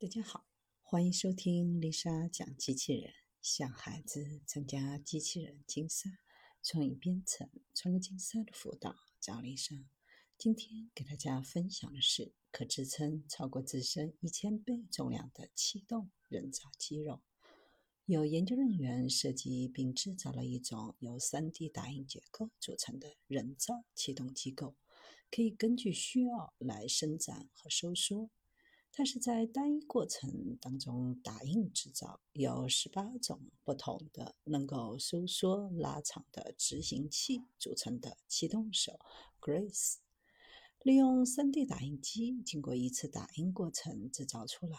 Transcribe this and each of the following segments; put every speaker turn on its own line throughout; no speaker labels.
大家好，欢迎收听丽莎讲机器人。想孩子参加机器人竞赛、创意编程、创客竞赛的辅导，找丽莎。今天给大家分享的是可支撑超过自身一千倍重量的气动人造肌肉。有研究人员设计并制造了一种由 3D 打印结构组成的人造气动机构，可以根据需要来伸展和收缩。它是在单一过程当中打印制造，由十八种不同的能够收缩拉长的执行器组成的气动手 Grace，利用 3D 打印机经过一次打印过程制造出来。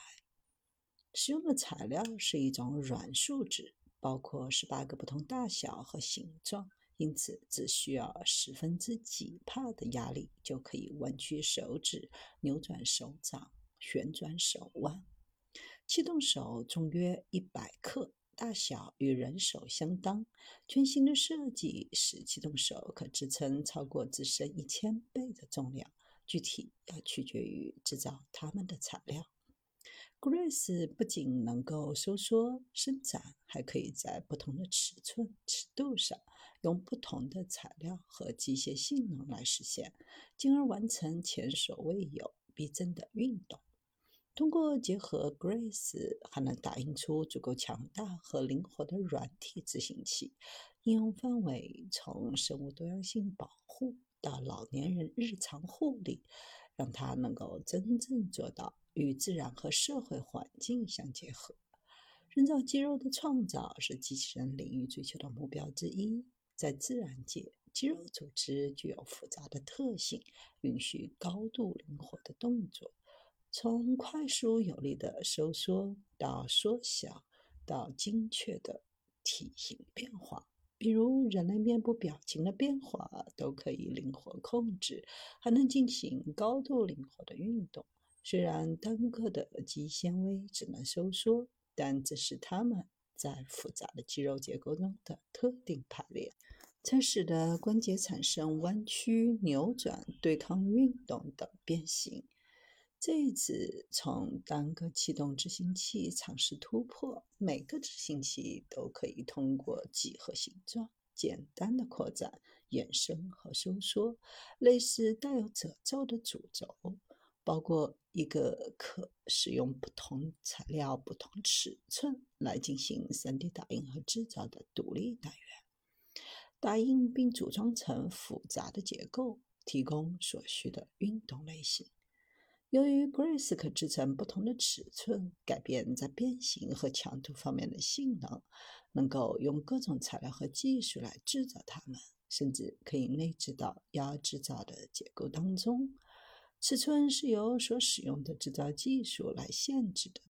使用的材料是一种软树脂，包括十八个不同大小和形状，因此只需要十分之几帕的压力就可以弯曲手指、扭转手掌、旋转手腕。气动手重约一百克，大小与人手相当。全新的设计使气动手可支撑超过自身一千倍的重量，具体要取决于制造它们的材料。Grace 不仅能够收缩伸展，还可以在不同的尺寸、尺度上用不同的材料和机械性能来实现，进而完成前所未有逼真的运动。通过结合 Grace，还能打印出足够强大和灵活的软体执行器，应用范围从生物多样性保护到老年人日常护理，让它能够真正做到。与自然和社会环境相结合，人造肌肉的创造是机器人领域追求的目标之一。在自然界，肌肉组织具有复杂的特性，允许高度灵活的动作，从快速有力的收缩到缩小，到精确的体型变化。比如人类面部表情的变化都可以灵活控制，还能进行高度灵活的运动。虽然单个的肌纤维只能收缩，但这是它们在复杂的肌肉结构中的特定排列，才使得关节产生弯曲、扭转、对抗运动等变形。这一次从单个气动执行器尝试突破，每个执行器都可以通过几何形状、简单的扩展、延伸和收缩，类似带有褶皱的主轴。包括一个可使用不同材料、不同尺寸来进行 3D 打印和制造的独立单元，打印并组装成复杂的结构，提供所需的运动类型。由于 Grace 可制成不同的尺寸，改变在变形和强度方面的性能，能够用各种材料和技术来制造它们，甚至可以内置到要制造的结构当中。尺寸是由所使用的制造技术来限制的。